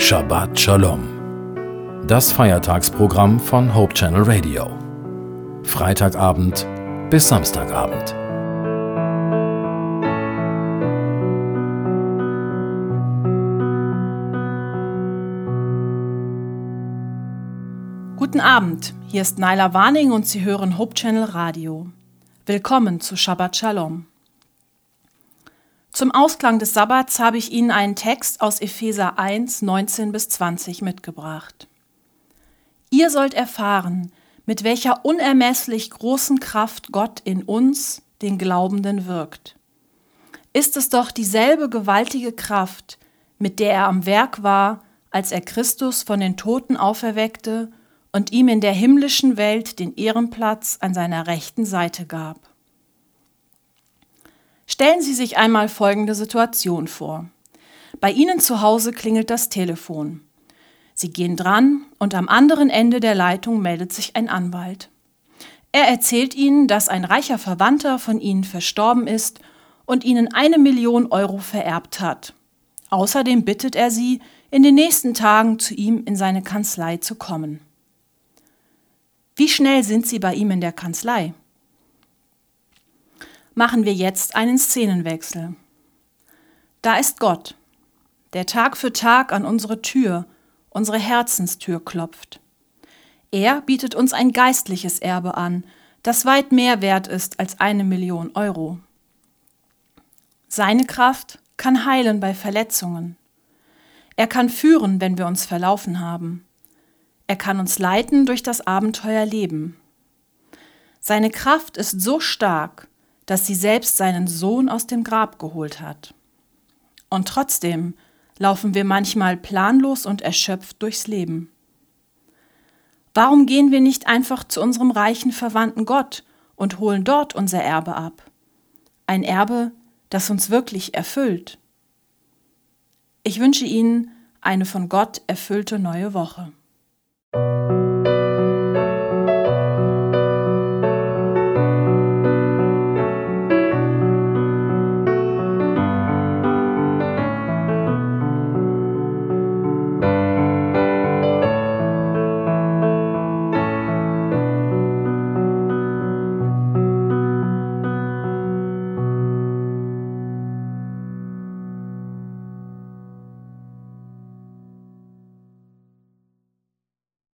Shabbat Shalom. Das Feiertagsprogramm von Hope Channel Radio. Freitagabend bis Samstagabend. Guten Abend, hier ist Naila Warning und Sie hören Hope Channel Radio. Willkommen zu Shabbat Shalom. Zum Ausklang des Sabbats habe ich Ihnen einen Text aus Epheser 1, 19 bis 20 mitgebracht. Ihr sollt erfahren, mit welcher unermesslich großen Kraft Gott in uns, den Glaubenden, wirkt. Ist es doch dieselbe gewaltige Kraft, mit der er am Werk war, als er Christus von den Toten auferweckte und ihm in der himmlischen Welt den Ehrenplatz an seiner rechten Seite gab. Stellen Sie sich einmal folgende Situation vor. Bei Ihnen zu Hause klingelt das Telefon. Sie gehen dran und am anderen Ende der Leitung meldet sich ein Anwalt. Er erzählt Ihnen, dass ein reicher Verwandter von Ihnen verstorben ist und Ihnen eine Million Euro vererbt hat. Außerdem bittet er Sie, in den nächsten Tagen zu ihm in seine Kanzlei zu kommen. Wie schnell sind Sie bei ihm in der Kanzlei? Machen wir jetzt einen Szenenwechsel. Da ist Gott, der Tag für Tag an unsere Tür, unsere Herzenstür klopft. Er bietet uns ein geistliches Erbe an, das weit mehr wert ist als eine Million Euro. Seine Kraft kann heilen bei Verletzungen. Er kann führen, wenn wir uns verlaufen haben. Er kann uns leiten durch das Abenteuer Leben. Seine Kraft ist so stark, dass sie selbst seinen Sohn aus dem Grab geholt hat. Und trotzdem laufen wir manchmal planlos und erschöpft durchs Leben. Warum gehen wir nicht einfach zu unserem reichen Verwandten Gott und holen dort unser Erbe ab? Ein Erbe, das uns wirklich erfüllt. Ich wünsche Ihnen eine von Gott erfüllte neue Woche.